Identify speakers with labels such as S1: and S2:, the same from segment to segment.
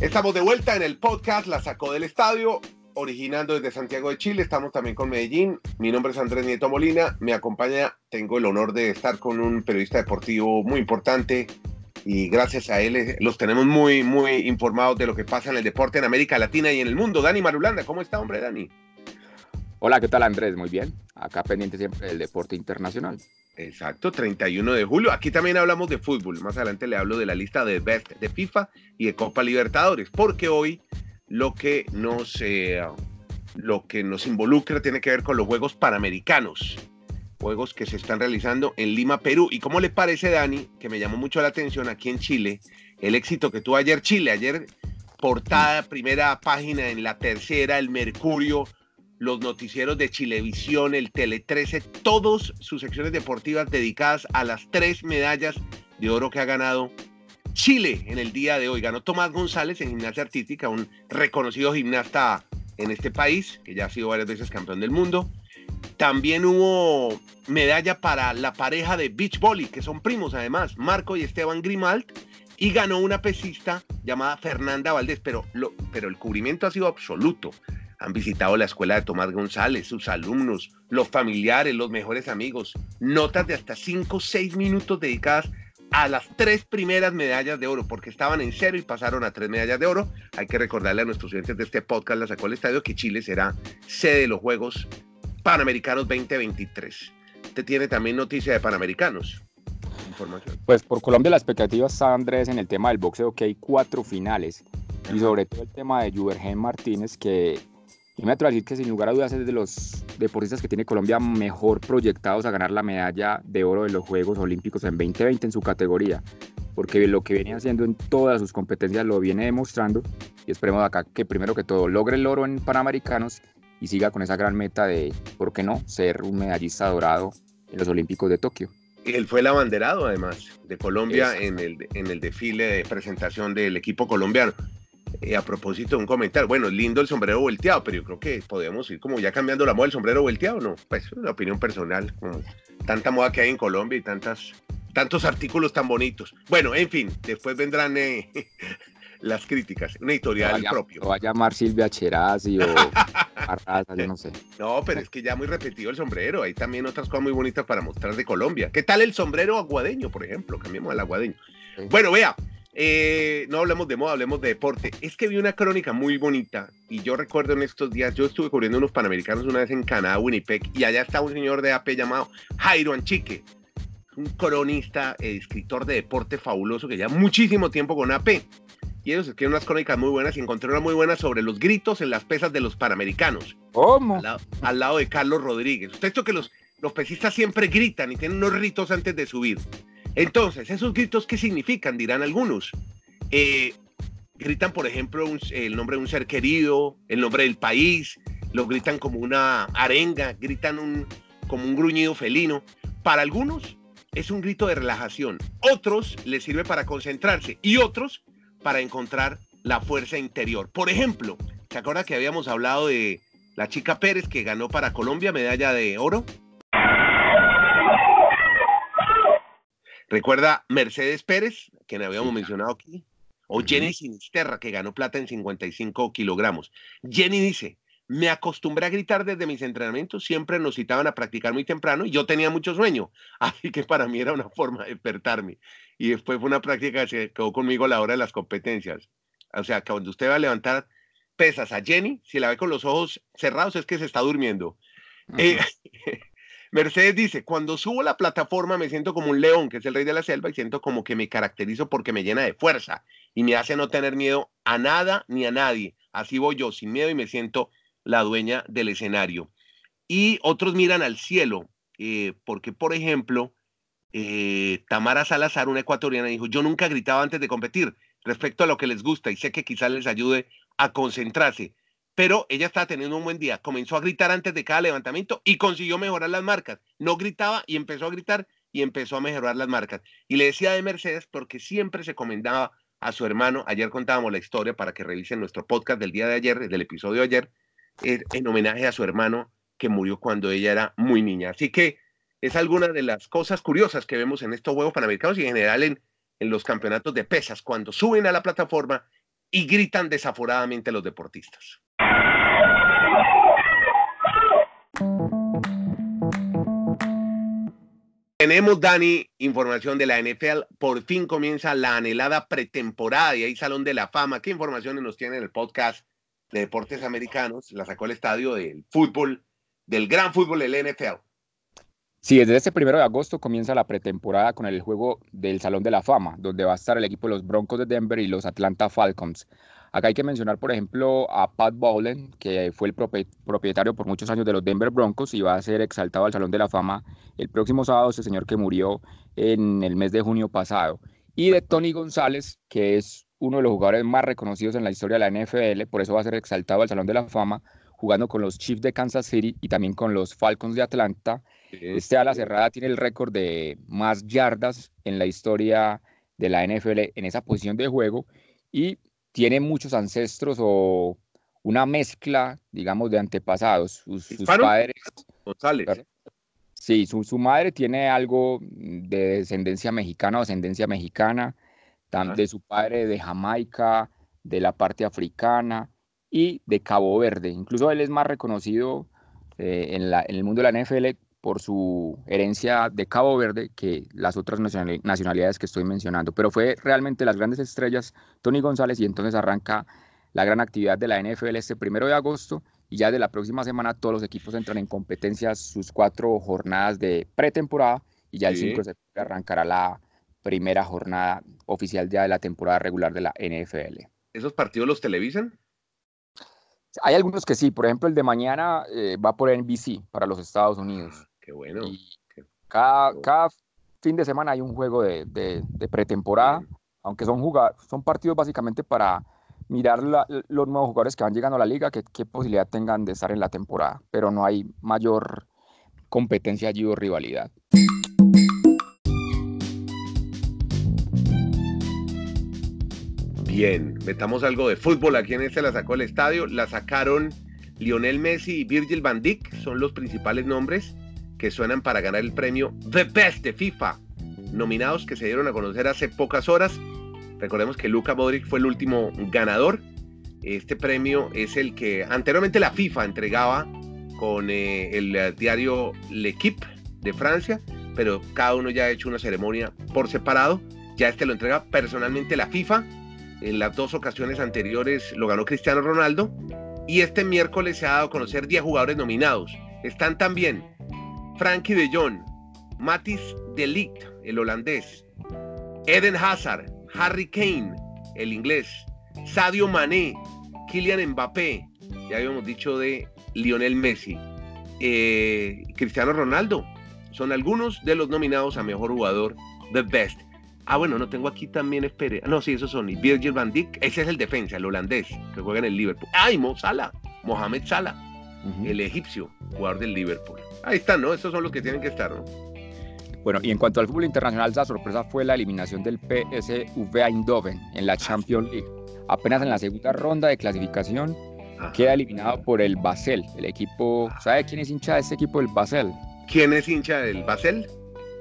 S1: Estamos de vuelta en el podcast La Sacó del Estadio, originando desde Santiago de Chile. Estamos también con Medellín. Mi nombre es Andrés Nieto Molina. Me acompaña, tengo el honor de estar con un periodista deportivo muy importante y gracias a él los tenemos muy, muy informados de lo que pasa en el deporte en América Latina y en el mundo. Dani Marulanda, ¿cómo está, hombre, Dani?
S2: Hola, ¿qué tal, Andrés? Muy bien. Acá pendiente siempre del deporte internacional.
S1: Exacto, 31 de julio. Aquí también hablamos de fútbol. Más adelante le hablo de la lista de Best de FIFA y de Copa Libertadores, porque hoy lo que nos, eh, lo que nos involucra tiene que ver con los Juegos Panamericanos. Juegos que se están realizando en Lima, Perú. ¿Y cómo le parece, Dani, que me llamó mucho la atención aquí en Chile, el éxito que tuvo ayer Chile? Ayer portada, primera página en la tercera, el Mercurio, los noticieros de Chilevisión, el Tele 13, todas sus secciones deportivas dedicadas a las tres medallas de oro que ha ganado Chile en el día de hoy. Ganó Tomás González en gimnasia artística, un reconocido gimnasta en este país, que ya ha sido varias veces campeón del mundo. También hubo medalla para la pareja de beach volley, que son primos además, Marco y Esteban Grimalt, y ganó una pesista llamada Fernanda Valdés, pero, lo, pero el cubrimiento ha sido absoluto han visitado la escuela de Tomás González, sus alumnos, los familiares, los mejores amigos. Notas de hasta 5 o 6 minutos dedicadas a las tres primeras medallas de oro, porque estaban en cero y pasaron a tres medallas de oro. Hay que recordarle a nuestros oyentes de este podcast, la sacó el estadio, que Chile será sede de los Juegos Panamericanos 2023. Usted tiene también noticia de Panamericanos.
S2: Información. Pues por Colombia la expectativa está, Andrés, en el tema del boxeo, que hay cuatro finales. Y sobre todo el tema de Juvergen Martínez, que y me atrevo a decir que sin lugar a dudas es de los deportistas que tiene Colombia mejor proyectados a ganar la medalla de oro de los Juegos Olímpicos en 2020 en su categoría, porque lo que viene haciendo en todas sus competencias lo viene demostrando y esperemos acá que primero que todo logre el oro en Panamericanos y siga con esa gran meta de, ¿por qué no?, ser un medallista dorado en los Olímpicos de Tokio.
S1: Él fue el abanderado, además, de Colombia en el, en el desfile de presentación del equipo colombiano. Eh, a propósito de un comentario, bueno, lindo el sombrero volteado, pero yo creo que podemos ir como ya cambiando la moda del sombrero volteado, ¿no? Pues es una opinión personal, como tanta moda que hay en Colombia y tantas, tantos artículos tan bonitos. Bueno, en fin, después vendrán eh, las críticas, una editorial propio.
S2: Lo va a llamar Silvia Cherazzi o Arraza, yo no sé.
S1: No, pero es que ya muy repetido el sombrero, hay también otras cosas muy bonitas para mostrar de Colombia. ¿Qué tal el sombrero aguadeño, por ejemplo? Cambiemos al aguadeño. Bueno, vea, eh, no hablemos de moda, hablemos de deporte. Es que vi una crónica muy bonita y yo recuerdo en estos días, yo estuve cubriendo unos panamericanos una vez en Canadá, Winnipeg, y allá está un señor de AP llamado Jairo Anchique, un cronista, eh, escritor de deporte fabuloso que lleva muchísimo tiempo con AP. Y ellos escriben unas crónicas muy buenas y encontré una muy buena sobre los gritos en las pesas de los panamericanos.
S2: ¿Cómo?
S1: Al lado, de Carlos Rodríguez. Usted esto que los, los pesistas siempre gritan y tienen unos ritos antes de subir. Entonces, ¿esos gritos qué significan? Dirán algunos. Eh, gritan, por ejemplo, el nombre de un ser querido, el nombre del país, lo gritan como una arenga, gritan como un gruñido felino. Para algunos es un grito de relajación, otros les sirve para concentrarse y otros para encontrar la fuerza interior. Por ejemplo, ¿se acuerda que habíamos hablado de la chica Pérez que ganó para Colombia medalla de oro? Recuerda Mercedes Pérez, que habíamos mencionado aquí, o Jenny Sinisterra, que ganó plata en 55 kilogramos. Jenny dice, me acostumbré a gritar desde mis entrenamientos, siempre nos citaban a practicar muy temprano y yo tenía mucho sueño, así que para mí era una forma de despertarme. Y después fue una práctica que se quedó conmigo a la hora de las competencias. O sea, que cuando usted va a levantar pesas a Jenny, si la ve con los ojos cerrados es que se está durmiendo. Mercedes dice, cuando subo la plataforma me siento como un león, que es el rey de la selva, y siento como que me caracterizo porque me llena de fuerza y me hace no tener miedo a nada ni a nadie. Así voy yo, sin miedo, y me siento la dueña del escenario. Y otros miran al cielo, eh, porque, por ejemplo, eh, Tamara Salazar, una ecuatoriana, dijo, yo nunca gritaba antes de competir respecto a lo que les gusta y sé que quizás les ayude a concentrarse pero ella estaba teniendo un buen día. Comenzó a gritar antes de cada levantamiento y consiguió mejorar las marcas. No gritaba y empezó a gritar y empezó a mejorar las marcas. Y le decía de Mercedes porque siempre se comendaba a su hermano. Ayer contábamos la historia para que revisen nuestro podcast del día de ayer, del episodio de ayer, eh, en homenaje a su hermano que murió cuando ella era muy niña. Así que es alguna de las cosas curiosas que vemos en estos Juegos Panamericanos y en general en, los campeonatos de pesas. Cuando suben a la plataforma, y gritan desaforadamente los deportistas. Tenemos, Dani, información de la NFL. Por fin comienza la anhelada pretemporada y hay Salón de la Fama. ¿Qué informaciones nos tiene en el podcast de Deportes Americanos? La sacó el estadio del fútbol, del gran fútbol del NFL.
S2: Sí, desde este primero de agosto comienza la pretemporada con el juego del Salón de la Fama, donde va a estar el equipo de los Broncos de Denver y los Atlanta Falcons. Acá hay que mencionar, por ejemplo, a Pat Bowlen, que fue el propietario por muchos años de los Denver Broncos y va a ser exaltado al Salón de la Fama el próximo sábado, ese señor que murió en el mes de junio pasado. Y de Tony González, que es uno de los jugadores más reconocidos en la historia de la NFL, por eso va a ser exaltado al Salón de la Fama, jugando con los Chiefs de Kansas City y también con los Falcons de Atlanta. Este ala cerrada tiene el récord de más yardas en la historia de la NFL en esa posición de juego y tiene muchos ancestros o una mezcla, digamos, de antepasados. Sus, padres.
S1: González.
S2: Sí, su, su, madre tiene algo de descendencia mexicana o ascendencia mexicana, de su padre de Jamaica, de la parte africana y de Cabo Verde. Incluso él es más reconocido eh, en, la, en el mundo de la NFL por su herencia de Cabo Verde que las otras nacionalidades que estoy mencionando. Pero fue realmente las grandes estrellas Tony González y entonces arranca la gran actividad de la NFL este primero de agosto y ya de la próxima semana todos los equipos entran en competencias sus cuatro jornadas de pretemporada y ya el 5 de septiembre arrancará la primera jornada oficial ya de la temporada regular de la NFL.
S1: ¿Esos partidos los televisan?
S2: Hay algunos que sí, por ejemplo el de mañana eh, va por NBC para los Estados Unidos
S1: bueno.
S2: cada, cada, fin de semana hay un juego de, de, pretemporada, aunque son, jugar, son partidos básicamente para mirar los nuevos jugadores que van llegando a la liga, que, qué posibilidad tengan de estar en la temporada, pero no hay mayor competencia allí o rivalidad.
S1: Bien, metamos algo de fútbol aquí en este la sacó el estadio, la sacaron Lionel Messi y Virgil van Dijk, son los principales nombres que suenan para ganar el premio The Best de FIFA, nominados que se dieron a conocer hace pocas horas. Recordemos que Luka Modric fue el último ganador. Este premio es el que anteriormente la FIFA entregaba con eh, el diario L'Equipe de Francia, pero cada uno ya ha hecho una ceremonia por separado. Ya este lo entrega personalmente la FIFA. En las dos ocasiones anteriores lo ganó Cristiano Ronaldo. Y este miércoles se ha dado a conocer 10 jugadores nominados. Están también Frankie de Jong, Matis de Ligt, el holandés, Eden Hazard, Harry Kane, el inglés, Sadio Mané, Kylian Mbappé, ya habíamos dicho de Lionel Messi, eh, Cristiano Ronaldo, son algunos de los nominados a mejor jugador The Best. Ah, bueno, no tengo aquí también, espere. No, sí, esos son. Virgil van Dijk, ese es el defensa, el holandés, que juega en el Liverpool. Ay, Mo Salah, Mohamed Salah, el egipcio, jugador del Liverpool. Ahí están, ¿no? Estos son los que tienen que estar, ¿no?
S2: Bueno, y en cuanto al fútbol internacional, la sorpresa fue la eliminación del PSV Eindhoven en la Champions League. Apenas en la segunda ronda de clasificación queda eliminado por el Basel, el equipo. ¿Sabe quién es hincha de este equipo, el Basel?
S1: ¿Quién es hincha del Basel?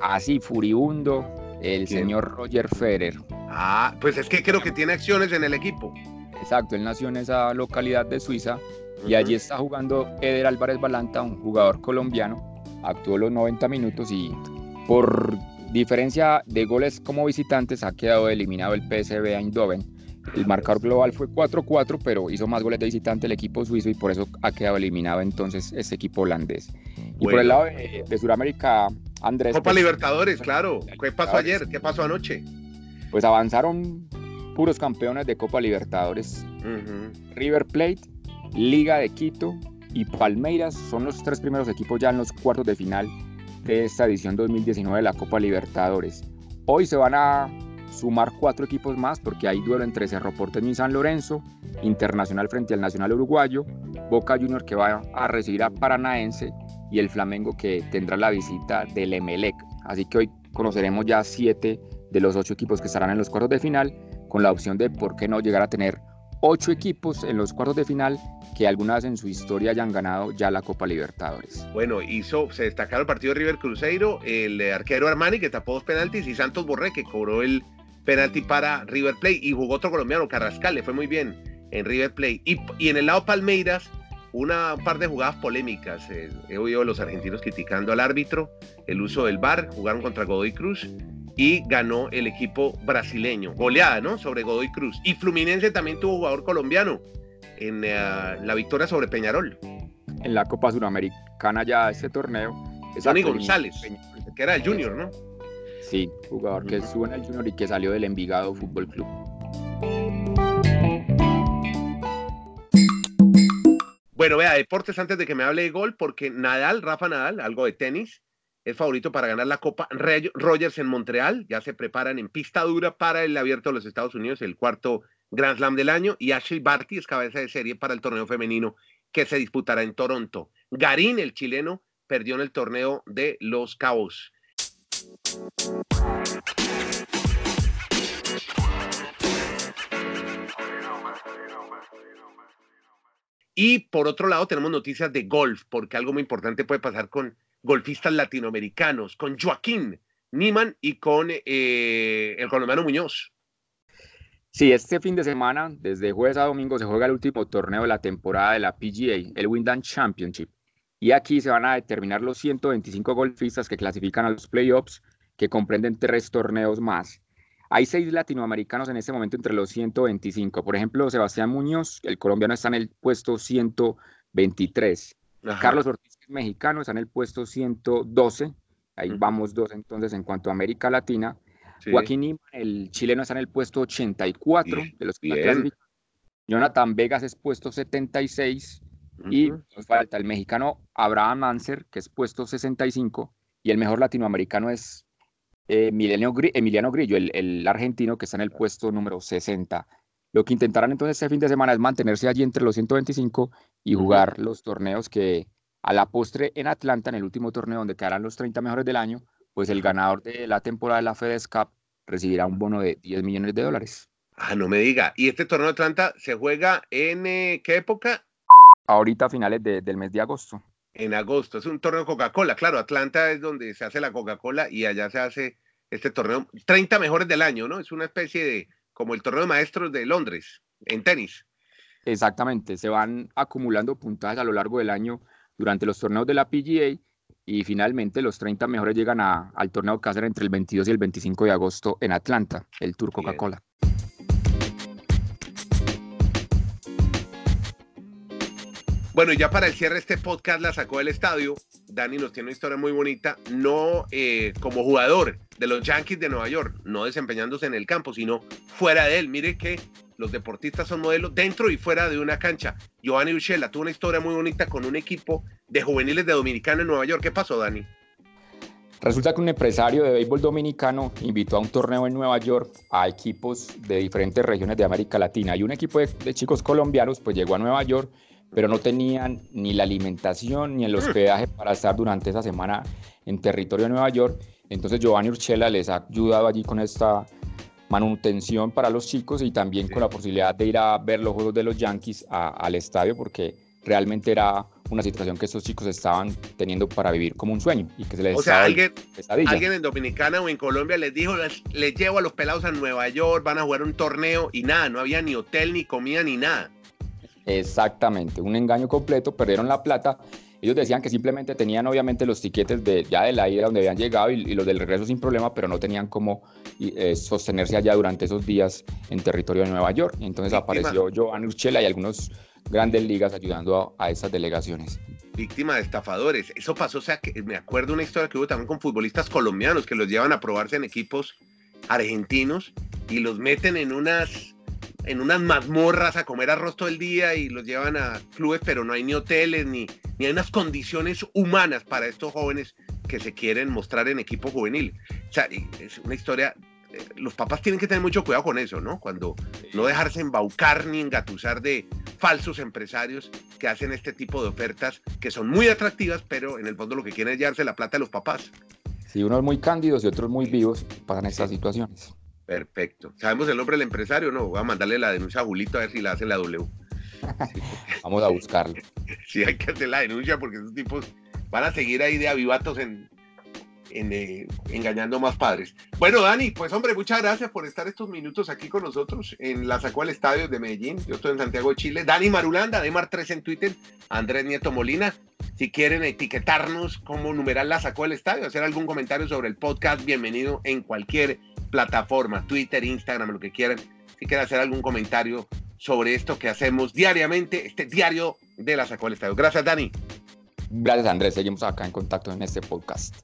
S2: Ah, sí, furibundo, el señor Roger Federer.
S1: Ah, pues es que creo que tiene acciones en el equipo.
S2: Exacto, él nació en esa localidad de Suiza y allí está jugando Eder Álvarez Balanta, un jugador colombiano. Actuó los 90 minutos y por diferencia de goles como visitantes ha quedado eliminado el PSV Eindhoven. El marcador global fue 4-4, pero hizo más goles de visitante el equipo suizo y por eso ha quedado eliminado entonces este equipo holandés. Y por el lado de, Sudamérica, Andrés.
S1: Copa pues, Libertadores, claro. ¿Qué pasó ayer? ¿Qué pasó anoche?
S2: Pues avanzaron puros campeones de Copa Libertadores. River Plate Liga de Quito y Palmeiras son los tres primeros equipos ya en los cuartos de final de esta edición 2019 de la Copa Libertadores. Hoy se van a sumar cuatro equipos más porque hay duelo entre Cerro Porteño y San Lorenzo, Internacional frente al Nacional Uruguayo, Boca Junior que va a recibir a Paranaense y el Flamengo que tendrá la visita del Emelec. Así que hoy conoceremos ya siete de los ocho equipos que estarán en los cuartos de final con la opción de por qué no llegar a tener ocho equipos en los cuartos de final que alguna vez en su historia hayan ganado ya la Copa Libertadores.
S1: Bueno, hizo, se destacaron el partido de River Cruzeiro, el arquero Armani que tapó dos penaltis y Santos Borré que cobró el penalti para River Plate y jugó otro colombiano, Carrascal, le fue muy bien en River Plate. Y, y en el lado Palmeiras, una un par de jugadas polémicas. Eh, he oído a los argentinos criticando al árbitro, el uso del VAR, jugaron contra Godoy Cruz y ganó el equipo brasileño. Goleada, ¿no? Sobre Godoy Cruz. Y Fluminense también tuvo jugador colombiano en eh, la victoria sobre Peñarol.
S2: En la Copa Suramericana ya ese torneo.
S1: Tony González, que era el Junior, ¿no?
S2: Sí, jugador que estuvo en el Junior y que salió del Envigado Fútbol Club.
S1: Bueno, vea, deportes antes de que me hable de gol, porque Nadal, Rafa Nadal, algo de tenis, es favorito para ganar la Copa Rogers en Montreal. Ya se preparan en pista dura para el abierto de los Estados Unidos, el cuarto Grand Slam del año. Y Ashley Barty es cabeza de serie para el torneo femenino que se disputará en Toronto. Garín, el chileno, perdió en el torneo de Los Cabos. Y por otro lado tenemos noticias de golf, porque algo muy importante puede pasar con golfistas latinoamericanos, con Joaquín Niman y con eh, el colombiano Muñoz.
S2: Sí, este fin de semana, desde jueves a domingo, se juega el último torneo de la temporada de la PGA, el Wyndham Championship. Y aquí se van a determinar los 125 golfistas que clasifican a los playoffs, que comprenden tres torneos más. Hay seis latinoamericanos en este momento entre los 125. Por ejemplo, Sebastián Muñoz, el colombiano, está en el puesto 123. Carlos Ortiz, mexicano, está en el puesto 112. Ahí vamos dos entonces en cuanto a América Latina. Joaquín el chileno, está en el puesto 84 de los que Jonathan Vegas es puesto 76. Y nos falta el mexicano Abraham Manser, que es puesto 65. Y el mejor latinoamericano es Emiliano, Grillo, el, argentino que está en el puesto número 60. Lo que intentarán entonces este fin de semana es mantenerse allí entre los 125 y jugar los torneos que a la postre en Atlanta, en el último torneo donde quedarán los 30 mejores del año, pues el ganador de la temporada de la FedEx Cup recibirá un bono de 10 millones de dólares.
S1: Ah, no me diga. ¿Y este torneo de Atlanta se juega en eh, qué época?
S2: Ahorita a finales del mes de agosto
S1: en agosto. Es un torneo de Coca-Cola. Claro, Atlanta es donde se hace la Coca-Cola y allá se hace este torneo. 30 mejores del año, ¿no? Es una especie de, como el torneo de maestros de Londres, en tenis.
S2: Exactamente, se van acumulando puntajes a lo largo del año durante los torneos de la PGA y finalmente los 30 mejores llegan al torneo que entre el 22 y el 25 de agosto en Atlanta, el Tour Coca-Cola.
S1: Bueno, ya para el cierre este podcast la sacó del estadio. Dani nos tiene una historia muy bonita, no eh, como jugador de los Yankees de Nueva York, no desempeñándose en el campo, sino fuera de él. Mire que los deportistas son modelos dentro y fuera de una cancha. Giovanni Uchela tuvo una historia muy bonita con un equipo de juveniles de Dominicano en Nueva York. ¿Qué pasó, Dani?
S2: Resulta que un empresario de béisbol dominicano invitó a un torneo en Nueva York a equipos de diferentes regiones de América Latina y un equipo de chicos colombianos pues llegó a Nueva York pero no tenían ni la alimentación ni el hospedaje para estar durante esa semana en territorio de Nueva York. Entonces Giovanni Urchela les ha ayudado allí con esta manutención para los chicos y también con la posibilidad de ir a ver los juegos de los Yankees al estadio porque realmente era una situación que estos chicos estaban teniendo para vivir como un sueño y que se les
S1: O sea, alguien, alguien en Dominicana o en Colombia les dijo, les, les, llevo a los pelados a Nueva York, van a jugar un torneo y nada, no había ni hotel, ni comida, ni nada.
S2: Exactamente, un engaño completo, perdieron la plata. Ellos decían que simplemente tenían obviamente los tiquetes de, ya de la ida donde habían llegado y, los del regreso sin problema, pero no tenían cómo eh, sostenerse allá durante esos días en territorio de Nueva York. Entonces apareció Joan Urchela y algunos grandes ligas ayudando a, esas delegaciones.
S1: Víctima de estafadores. Eso pasó, o sea, que me acuerdo una historia que hubo también con futbolistas colombianos que los llevan a probarse en equipos argentinos y los meten en unas en unas mazmorras a comer arroz todo el día y los llevan a clubes, pero no hay ni hoteles ni, ni hay unas condiciones humanas para estos jóvenes que se quieren mostrar en equipo juvenil. O sea, es una historia, eh, los papás tienen que tener mucho cuidado con eso, ¿no? Cuando no dejarse embaucar ni engatusar de falsos empresarios que hacen este tipo de ofertas que son muy atractivas, pero en el fondo lo que quieren es llevarse la plata de los papás.
S2: Sí, unos muy cándidos y otros muy vivos pasan estas situaciones.
S1: Perfecto. ¿Sabemos el nombre del empresario? No, voy a mandarle la denuncia a Julito a ver si la hace la W.
S2: Vamos a buscarlo.
S1: Sí, hay que hacer la denuncia porque esos tipos van a seguir ahí de avivatos en, eh, engañando más padres. Bueno, Dani, pues hombre, muchas gracias por estar estos minutos aquí con nosotros en la Sacó al Estadio de Medellín. Yo estoy en Santiago de Chile. Dani Marulanda, Demar3 en Twitter, Andrés Nieto Molina. Si quieren etiquetarnos como numeral la sacó al estadio, hacer algún comentario sobre el podcast, bienvenido en cualquier plataforma, Twitter, Instagram, lo que quieran. Si quieren hacer algún comentario sobre esto que hacemos diariamente, este diario de la sacó al estadio. Gracias, Dani.
S2: Gracias, Andrés. Seguimos acá en contacto en este podcast.